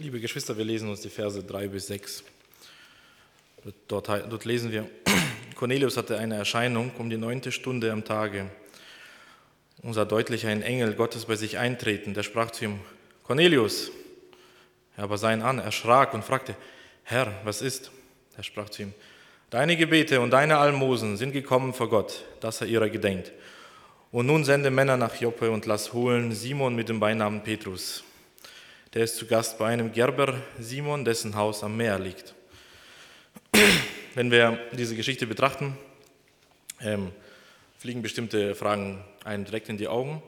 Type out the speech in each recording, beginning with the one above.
Liebe Geschwister, wir lesen uns die Verse 3 bis 6. Dort, dort lesen wir, Cornelius hatte eine Erscheinung um die neunte Stunde am Tage und sah deutlich einen Engel Gottes bei sich eintreten. Der sprach zu ihm, Cornelius. Er aber sah ihn an, erschrak und fragte, Herr, was ist? Er sprach zu ihm, Deine Gebete und deine Almosen sind gekommen vor Gott, dass er ihrer gedenkt. Und nun sende Männer nach Joppe und lass holen Simon mit dem Beinamen Petrus. Der ist zu Gast bei einem Gerber Simon, dessen Haus am Meer liegt. Wenn wir diese Geschichte betrachten, ähm, fliegen bestimmte Fragen einem direkt in die Augen.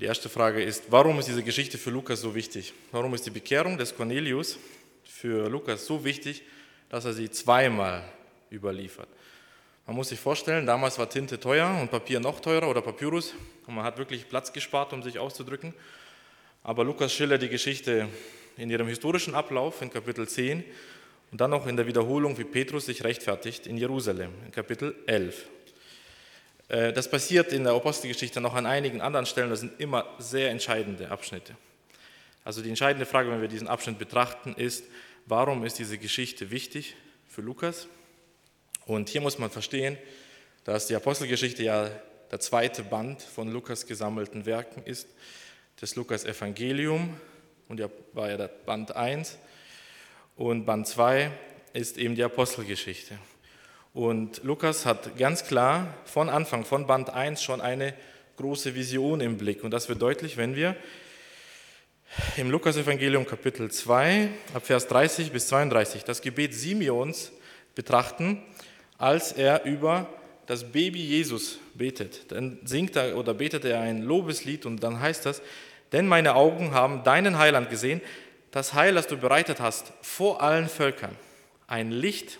Die erste Frage ist, warum ist diese Geschichte für Lukas so wichtig? Warum ist die Bekehrung des Cornelius für Lukas so wichtig, dass er sie zweimal überliefert? Man muss sich vorstellen, damals war Tinte teuer und Papier noch teurer oder Papyrus und man hat wirklich Platz gespart, um sich auszudrücken. Aber Lukas schildert die Geschichte in ihrem historischen Ablauf in Kapitel 10 und dann noch in der Wiederholung, wie Petrus sich rechtfertigt in Jerusalem in Kapitel 11. Äh, das passiert in der Apostelgeschichte noch an einigen anderen Stellen, das sind immer sehr entscheidende Abschnitte. Also die entscheidende Frage, wenn wir diesen Abschnitt betrachten, ist, warum ist diese Geschichte wichtig für Lukas? Und hier muss man verstehen, dass die Apostelgeschichte ja der zweite Band von Lukas gesammelten Werken ist das Lukas-Evangelium und ja, war ja Band 1 und Band 2 ist eben die Apostelgeschichte. Und Lukas hat ganz klar von Anfang, von Band 1 schon eine große Vision im Blick. Und das wird deutlich, wenn wir im Lukas-Evangelium Kapitel 2, ab Vers 30 bis 32, das Gebet Simeons betrachten, als er über das Baby Jesus betet. Dann singt er oder betet er ein Lobeslied und dann heißt das, denn meine Augen haben deinen Heiland gesehen, das Heil, das du bereitet hast vor allen Völkern, ein Licht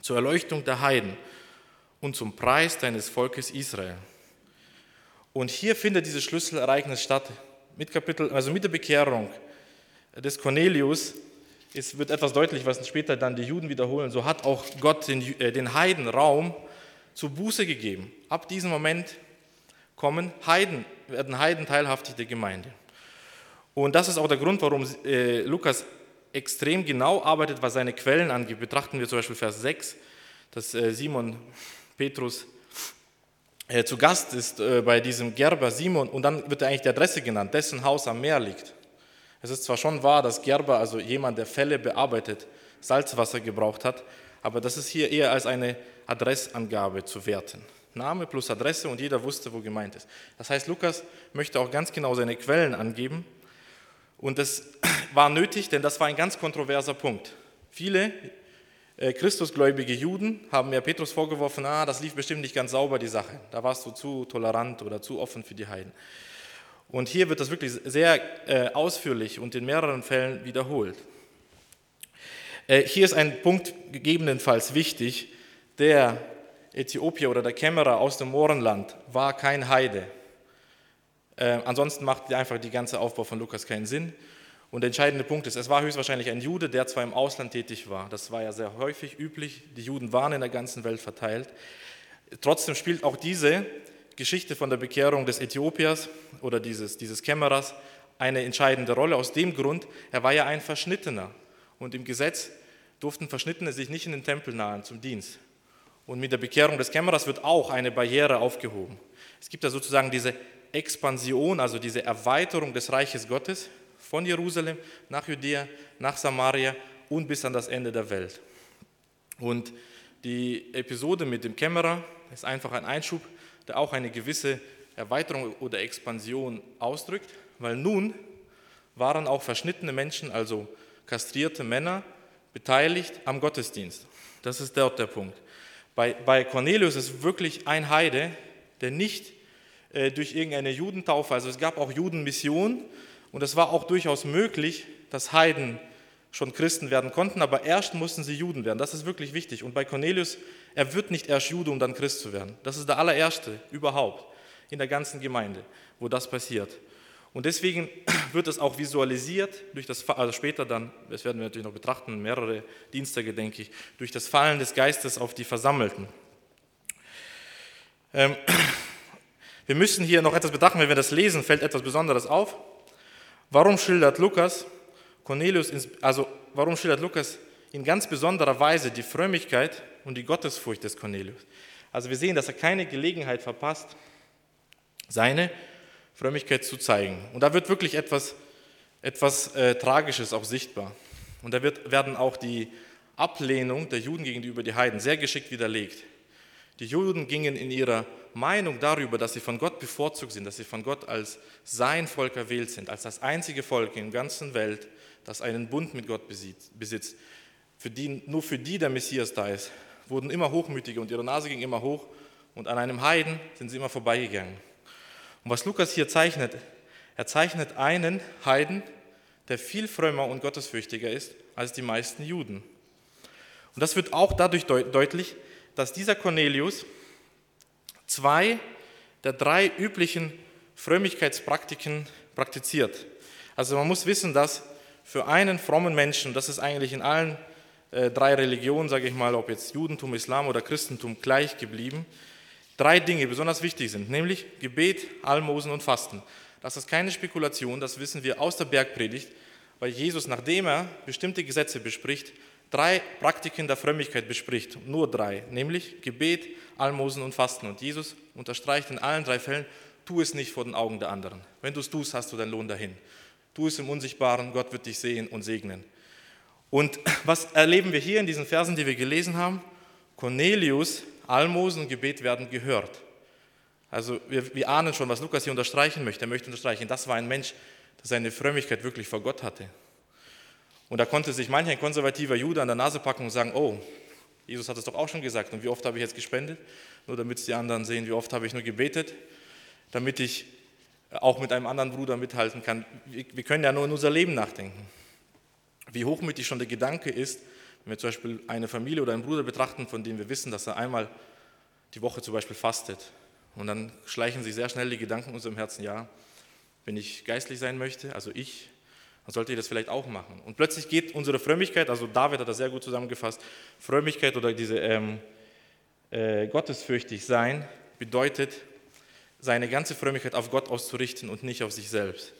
zur Erleuchtung der Heiden und zum Preis deines Volkes Israel. Und hier findet dieses Schlüsselereignis statt, mit, Kapitel, also mit der Bekehrung des Cornelius. Es wird etwas deutlich, was später dann die Juden wiederholen. So hat auch Gott den, äh, den Heiden Raum zur Buße gegeben. Ab diesem Moment kommen Heiden, werden Heiden teilhaftig der Gemeinde. Und das ist auch der Grund, warum äh, Lukas extrem genau arbeitet, was seine Quellen angeht. Betrachten wir zum Beispiel Vers 6, dass äh, Simon Petrus äh, zu Gast ist äh, bei diesem Gerber Simon und dann wird eigentlich die Adresse genannt, dessen Haus am Meer liegt. Es ist zwar schon wahr, dass Gerber, also jemand, der Fälle bearbeitet, Salzwasser gebraucht hat, aber das ist hier eher als eine Adressangabe zu werten. Name plus Adresse und jeder wusste, wo gemeint ist. Das heißt, Lukas möchte auch ganz genau seine Quellen angeben. Und das war nötig, denn das war ein ganz kontroverser Punkt. Viele äh, Christusgläubige Juden haben ja Petrus vorgeworfen, ah, das lief bestimmt nicht ganz sauber, die Sache. Da warst du zu tolerant oder zu offen für die Heiden. Und hier wird das wirklich sehr äh, ausführlich und in mehreren Fällen wiederholt. Äh, hier ist ein Punkt gegebenenfalls wichtig, der Äthiopier oder der Kämmerer aus dem Mohrenland war kein Heide. Äh, ansonsten macht einfach die ganze Aufbau von Lukas keinen Sinn. Und der entscheidende Punkt ist, es war höchstwahrscheinlich ein Jude, der zwar im Ausland tätig war. Das war ja sehr häufig üblich. Die Juden waren in der ganzen Welt verteilt. Trotzdem spielt auch diese Geschichte von der Bekehrung des Äthiopiers oder dieses, dieses Kämmerers eine entscheidende Rolle. Aus dem Grund, er war ja ein Verschnittener. Und im Gesetz durften Verschnittene sich nicht in den Tempel nahen zum Dienst. Und mit der Bekehrung des Kämmerers wird auch eine Barriere aufgehoben. Es gibt da sozusagen diese Expansion, also diese Erweiterung des Reiches Gottes von Jerusalem nach Judäa, nach Samaria und bis an das Ende der Welt. Und die Episode mit dem Kämmerer ist einfach ein Einschub, der auch eine gewisse Erweiterung oder Expansion ausdrückt, weil nun waren auch verschnittene Menschen, also kastrierte Männer, beteiligt am Gottesdienst. Das ist dort der Punkt. Bei, bei Cornelius ist wirklich ein Heide, der nicht äh, durch irgendeine Judentaufe, also es gab auch Judenmission und es war auch durchaus möglich, dass Heiden schon Christen werden konnten, aber erst mussten sie Juden werden. Das ist wirklich wichtig. Und bei Cornelius, er wird nicht erst Jude, um dann Christ zu werden. Das ist der allererste überhaupt in der ganzen Gemeinde, wo das passiert. Und deswegen wird es auch visualisiert durch das, also später dann, das werden wir natürlich noch betrachten, mehrere Dienstage, denke ich, durch das Fallen des Geistes auf die Versammelten. Ähm, wir müssen hier noch etwas betrachten, wenn wir das lesen, fällt etwas Besonderes auf. Warum schildert Lukas Cornelius, also warum schildert Lukas in ganz besonderer Weise die Frömmigkeit und die Gottesfurcht des Cornelius? Also wir sehen, dass er keine Gelegenheit verpasst, seine Frömmigkeit zu zeigen. Und da wird wirklich etwas, etwas äh, Tragisches auch sichtbar. Und da wird, werden auch die Ablehnung der Juden gegenüber die Heiden sehr geschickt widerlegt. Die Juden gingen in ihrer Meinung darüber, dass sie von Gott bevorzugt sind, dass sie von Gott als sein Volk erwählt sind, als das einzige Volk in der ganzen Welt, das einen Bund mit Gott besitzt, für die, nur für die der Messias da ist, wurden immer hochmütiger und ihre Nase ging immer hoch und an einem Heiden sind sie immer vorbeigegangen. Und was Lukas hier zeichnet, er zeichnet einen Heiden, der viel frömmer und gottesfürchtiger ist als die meisten Juden. Und das wird auch dadurch deutlich, dass dieser Cornelius zwei der drei üblichen Frömmigkeitspraktiken praktiziert. Also man muss wissen, dass für einen frommen Menschen, das ist eigentlich in allen äh, drei Religionen, sage ich mal, ob jetzt Judentum, Islam oder Christentum gleich geblieben, drei Dinge besonders wichtig sind, nämlich Gebet, Almosen und Fasten. Das ist keine Spekulation, das wissen wir aus der Bergpredigt, weil Jesus, nachdem er bestimmte Gesetze bespricht, drei Praktiken der Frömmigkeit bespricht, nur drei, nämlich Gebet, Almosen und Fasten. Und Jesus unterstreicht in allen drei Fällen, tu es nicht vor den Augen der anderen. Wenn du es tust, hast du deinen Lohn dahin. Tu es im Unsichtbaren, Gott wird dich sehen und segnen. Und was erleben wir hier in diesen Versen, die wir gelesen haben? Cornelius, Almosen und Gebet werden gehört. Also wir, wir ahnen schon, was Lukas hier unterstreichen möchte. Er möchte unterstreichen, das war ein Mensch, der seine Frömmigkeit wirklich vor Gott hatte. Und da konnte sich manch ein konservativer Jude an der Nase packen und sagen, oh, Jesus hat es doch auch schon gesagt. Und wie oft habe ich jetzt gespendet? Nur damit es die anderen sehen, wie oft habe ich nur gebetet, damit ich auch mit einem anderen Bruder mithalten kann. Wir können ja nur in unser Leben nachdenken. Wie hochmütig schon der Gedanke ist, wenn wir zum Beispiel eine Familie oder einen Bruder betrachten, von dem wir wissen, dass er einmal die Woche zum Beispiel fastet. Und dann schleichen sich sehr schnell die Gedanken in unserem Herzen, ja, wenn ich geistlich sein möchte, also ich, dann sollte ich das vielleicht auch machen. Und plötzlich geht unsere Frömmigkeit, also David hat das sehr gut zusammengefasst, Frömmigkeit oder diese ähm, äh, gottesfürchtig sein bedeutet, seine ganze Frömmigkeit auf Gott auszurichten und nicht auf sich selbst.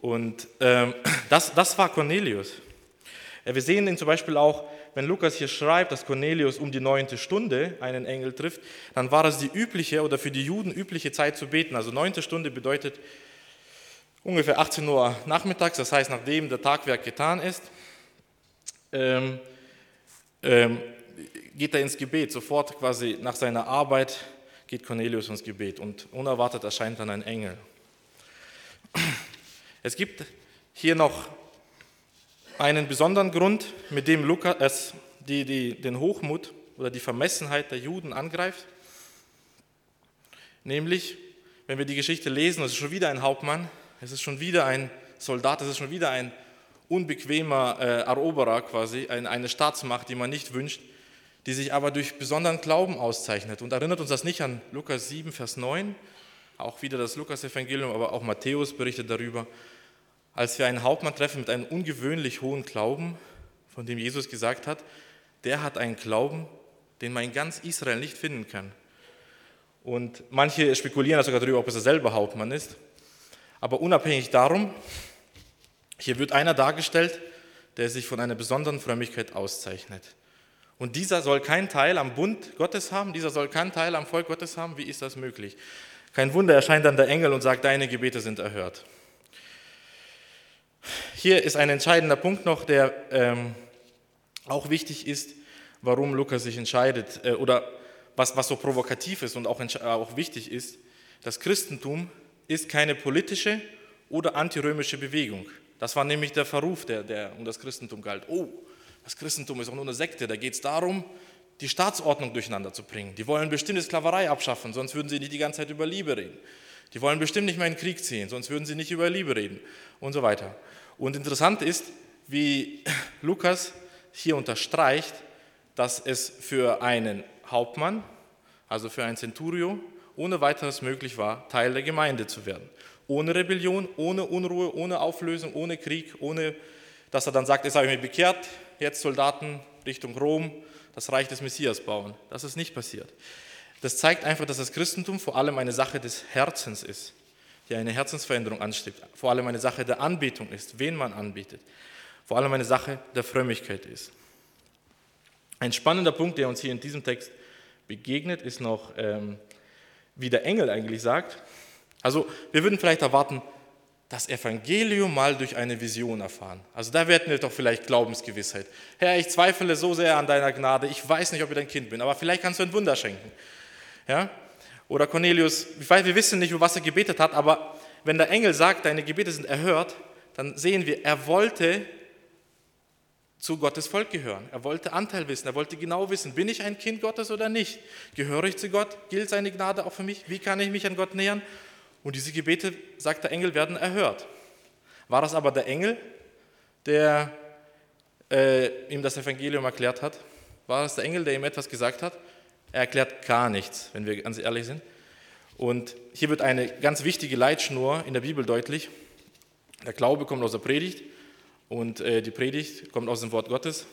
Und ähm, das, das war Cornelius. Wir sehen ihn zum Beispiel auch, wenn Lukas hier schreibt, dass Cornelius um die neunte Stunde einen Engel trifft, dann war es die übliche oder für die Juden übliche Zeit zu beten. Also neunte Stunde bedeutet ungefähr 18 Uhr nachmittags, das heißt, nachdem der Tagwerk getan ist, ähm, ähm, geht er ins Gebet. Sofort quasi nach seiner Arbeit geht Cornelius ins Gebet und unerwartet erscheint dann ein Engel. Es gibt hier noch einen besonderen Grund, mit dem Lukas die, die, den Hochmut oder die Vermessenheit der Juden angreift. Nämlich, wenn wir die Geschichte lesen, es ist schon wieder ein Hauptmann, es ist schon wieder ein Soldat, es ist schon wieder ein unbequemer äh, Eroberer quasi, ein, eine Staatsmacht, die man nicht wünscht, die sich aber durch besonderen Glauben auszeichnet. Und erinnert uns das nicht an Lukas 7, Vers 9, auch wieder das Lukas-Evangelium, aber auch Matthäus berichtet darüber, als wir einen Hauptmann treffen mit einem ungewöhnlich hohen Glauben, von dem Jesus gesagt hat, der hat einen Glauben, den man in ganz Israel nicht finden kann. Und manche spekulieren sogar darüber, ob es derselbe Hauptmann ist. Aber unabhängig darum, hier wird einer dargestellt, der sich von einer besonderen Frömmigkeit auszeichnet. Und dieser soll keinen Teil am Bund Gottes haben, dieser soll keinen Teil am Volk Gottes haben. Wie ist das möglich? Kein Wunder, erscheint dann der Engel und sagt, deine Gebete sind erhört. Hier ist ein entscheidender Punkt noch, der ähm, auch wichtig ist, warum Lukas sich entscheidet äh, oder was, was so provokativ ist und auch, auch wichtig ist. Das Christentum ist keine politische oder antirömische Bewegung. Das war nämlich der Verruf, der, der um das Christentum galt. Oh, das Christentum ist auch nur eine Sekte, da geht es darum, die Staatsordnung durcheinander zu bringen. Die wollen bestimmt die Sklaverei abschaffen, sonst würden sie nicht die ganze Zeit über Liebe reden. Die wollen bestimmt nicht mehr in den Krieg ziehen, sonst würden sie nicht über Liebe reden und so weiter. Und interessant ist, wie Lukas hier unterstreicht, dass es für einen Hauptmann, also für ein Centurio, ohne weiteres möglich war, Teil der Gemeinde zu werden. Ohne Rebellion, ohne Unruhe, ohne Auflösung, ohne Krieg, ohne dass er dann sagt, jetzt habe ich mich bekehrt, jetzt Soldaten Richtung Rom, das Reich des Messias bauen. Das ist nicht passiert. Das zeigt einfach, dass das Christentum vor allem eine Sache des Herzens ist. Die eine Herzensveränderung anstrebt, vor allem eine Sache der Anbetung ist, wen man anbetet, vor allem eine Sache der Frömmigkeit ist. Ein spannender Punkt, der uns hier in diesem Text begegnet, ist noch, ähm, wie der Engel eigentlich sagt. Also wir würden vielleicht erwarten, das Evangelium mal durch eine Vision erfahren. Also da hätten wir doch vielleicht Glaubensgewissheit. Herr, ich zweifle so sehr an deiner Gnade, ich weiß nicht, ob ich dein Kind bin, aber vielleicht kannst du ein Wunder schenken. Ja? Oder Cornelius, wir wissen nicht, was er gebetet hat, aber wenn der Engel sagt, deine Gebete sind erhört, dann sehen wir, er wollte zu Gottes Volk gehören. Er wollte Anteil wissen, er wollte genau wissen, bin ich ein Kind Gottes oder nicht? Gehöre ich zu Gott? Gilt seine Gnade auch für mich? Wie kann ich mich an Gott nähern? Und diese Gebete, sagt der Engel, werden erhört. War das aber der Engel, der äh, ihm das Evangelium erklärt hat? War das der Engel, der ihm etwas gesagt hat? Er erklärt gar nichts, wenn wir ganz ehrlich sind. Und hier wird eine ganz wichtige Leitschnur in der Bibel deutlich. Der Glaube kommt aus der Predigt und äh, die Predigt kommt aus dem Wort Gottes,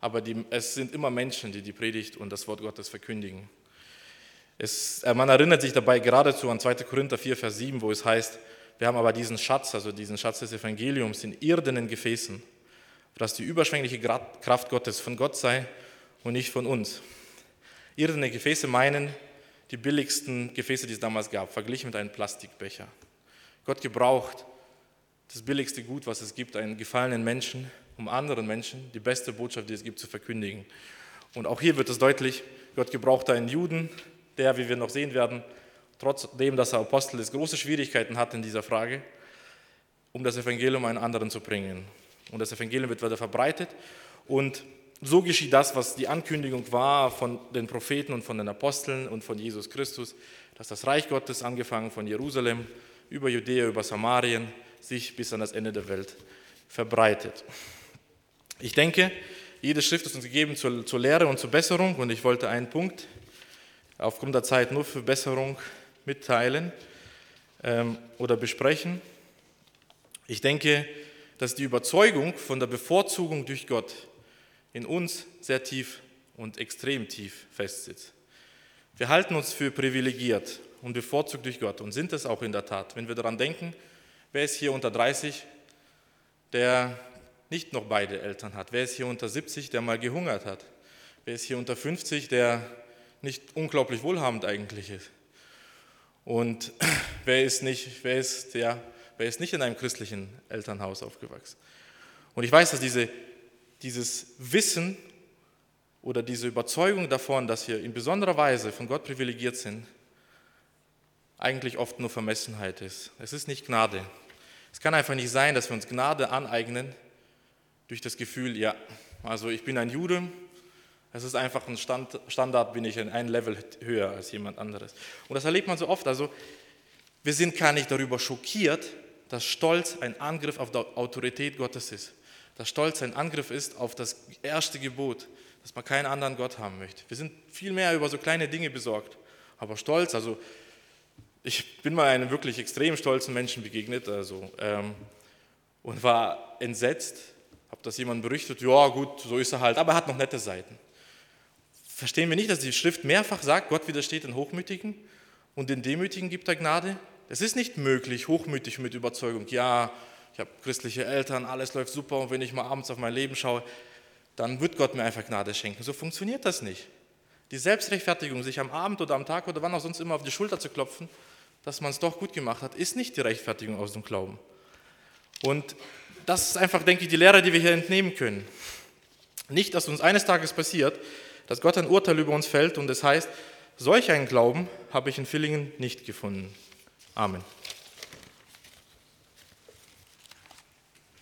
aber die, es sind immer Menschen, die die Predigt und das Wort Gottes verkündigen. Es, äh, man erinnert sich dabei geradezu an 2. Korinther 4, Vers 7, wo es heißt, wir haben aber diesen Schatz, also diesen Schatz des Evangeliums in irdenen Gefäßen, dass die überschwängliche Kraft Gottes von Gott sei und nicht von uns. Irdene Gefäße meinen die billigsten Gefäße, die es damals gab, verglichen mit einem Plastikbecher. Gott gebraucht das billigste Gut, was es gibt, einen gefallenen Menschen, um anderen Menschen die beste Botschaft, die es gibt, zu verkündigen. Und auch hier wird es deutlich, Gott gebraucht einen Juden, der, wie wir noch sehen werden, trotzdem, dass er Apostel ist, große Schwierigkeiten hat in dieser Frage, um das Evangelium einen anderen zu bringen. Und das Evangelium wird weiter verbreitet. Und so geschieht das, was die Ankündigung war von den Propheten und von den Aposteln und von Jesus Christus, dass das Reich Gottes, angefangen von Jerusalem über Judäa, über Samarien, sich bis an das Ende der Welt verbreitet. Ich denke, jede Schrift ist uns gegeben zur, zur Lehre und zur Besserung und ich wollte einen Punkt aufgrund der Zeit nur für Besserung mitteilen ähm, oder besprechen. Ich denke, dass die Überzeugung von der Bevorzugung durch Gott in uns sehr tief und extrem tief festsitzt. Wir halten uns für privilegiert und bevorzugt durch Gott und sind es auch in der Tat. Wenn wir daran denken, wer ist hier unter 30, der nicht noch beide Eltern hat? Wer ist hier unter 70, der mal gehungert hat? Wer ist hier unter 50, der nicht unglaublich wohlhabend eigentlich ist. Und wer ist nicht, wer ist, ja, wer ist nicht in einem christlichen Elternhaus aufgewachsen? Und ich weiß, dass diese, dieses Wissen oder diese Überzeugung davon, dass wir in besonderer Weise von Gott privilegiert sind, eigentlich oft nur Vermessenheit ist. Es ist nicht Gnade. Es kann einfach nicht sein, dass wir uns Gnade aneignen durch das Gefühl, ja, also ich bin ein Jude, es ist einfach ein Stand, Standard, bin ich ein Level höher als jemand anderes. Und das erlebt man so oft. Also wir sind gar nicht darüber schockiert, dass Stolz ein Angriff auf die Autorität Gottes ist. Dass Stolz ein Angriff ist auf das erste Gebot, dass man keinen anderen Gott haben möchte. Wir sind viel mehr über so kleine Dinge besorgt. Aber Stolz, also ich bin mal einem wirklich extrem stolzen Menschen begegnet also, ähm, und war entsetzt, habe das jemandem berichtet, ja gut, so ist er halt, aber er hat noch nette Seiten. Verstehen wir nicht, dass die Schrift mehrfach sagt, Gott widersteht den Hochmütigen und den Demütigen gibt er Gnade? Es ist nicht möglich, hochmütig mit Überzeugung, ja, ich habe christliche Eltern, alles läuft super und wenn ich mal abends auf mein Leben schaue, dann wird Gott mir einfach Gnade schenken. So funktioniert das nicht. Die Selbstrechtfertigung, sich am Abend oder am Tag oder wann auch sonst immer auf die Schulter zu klopfen, dass man es doch gut gemacht hat, ist nicht die Rechtfertigung aus dem Glauben. Und das ist einfach, denke ich, die Lehre, die wir hier entnehmen können. Nicht, dass uns eines Tages passiert, dass Gott ein Urteil über uns fällt und es heißt, solch einen Glauben habe ich in Villingen nicht gefunden. Amen.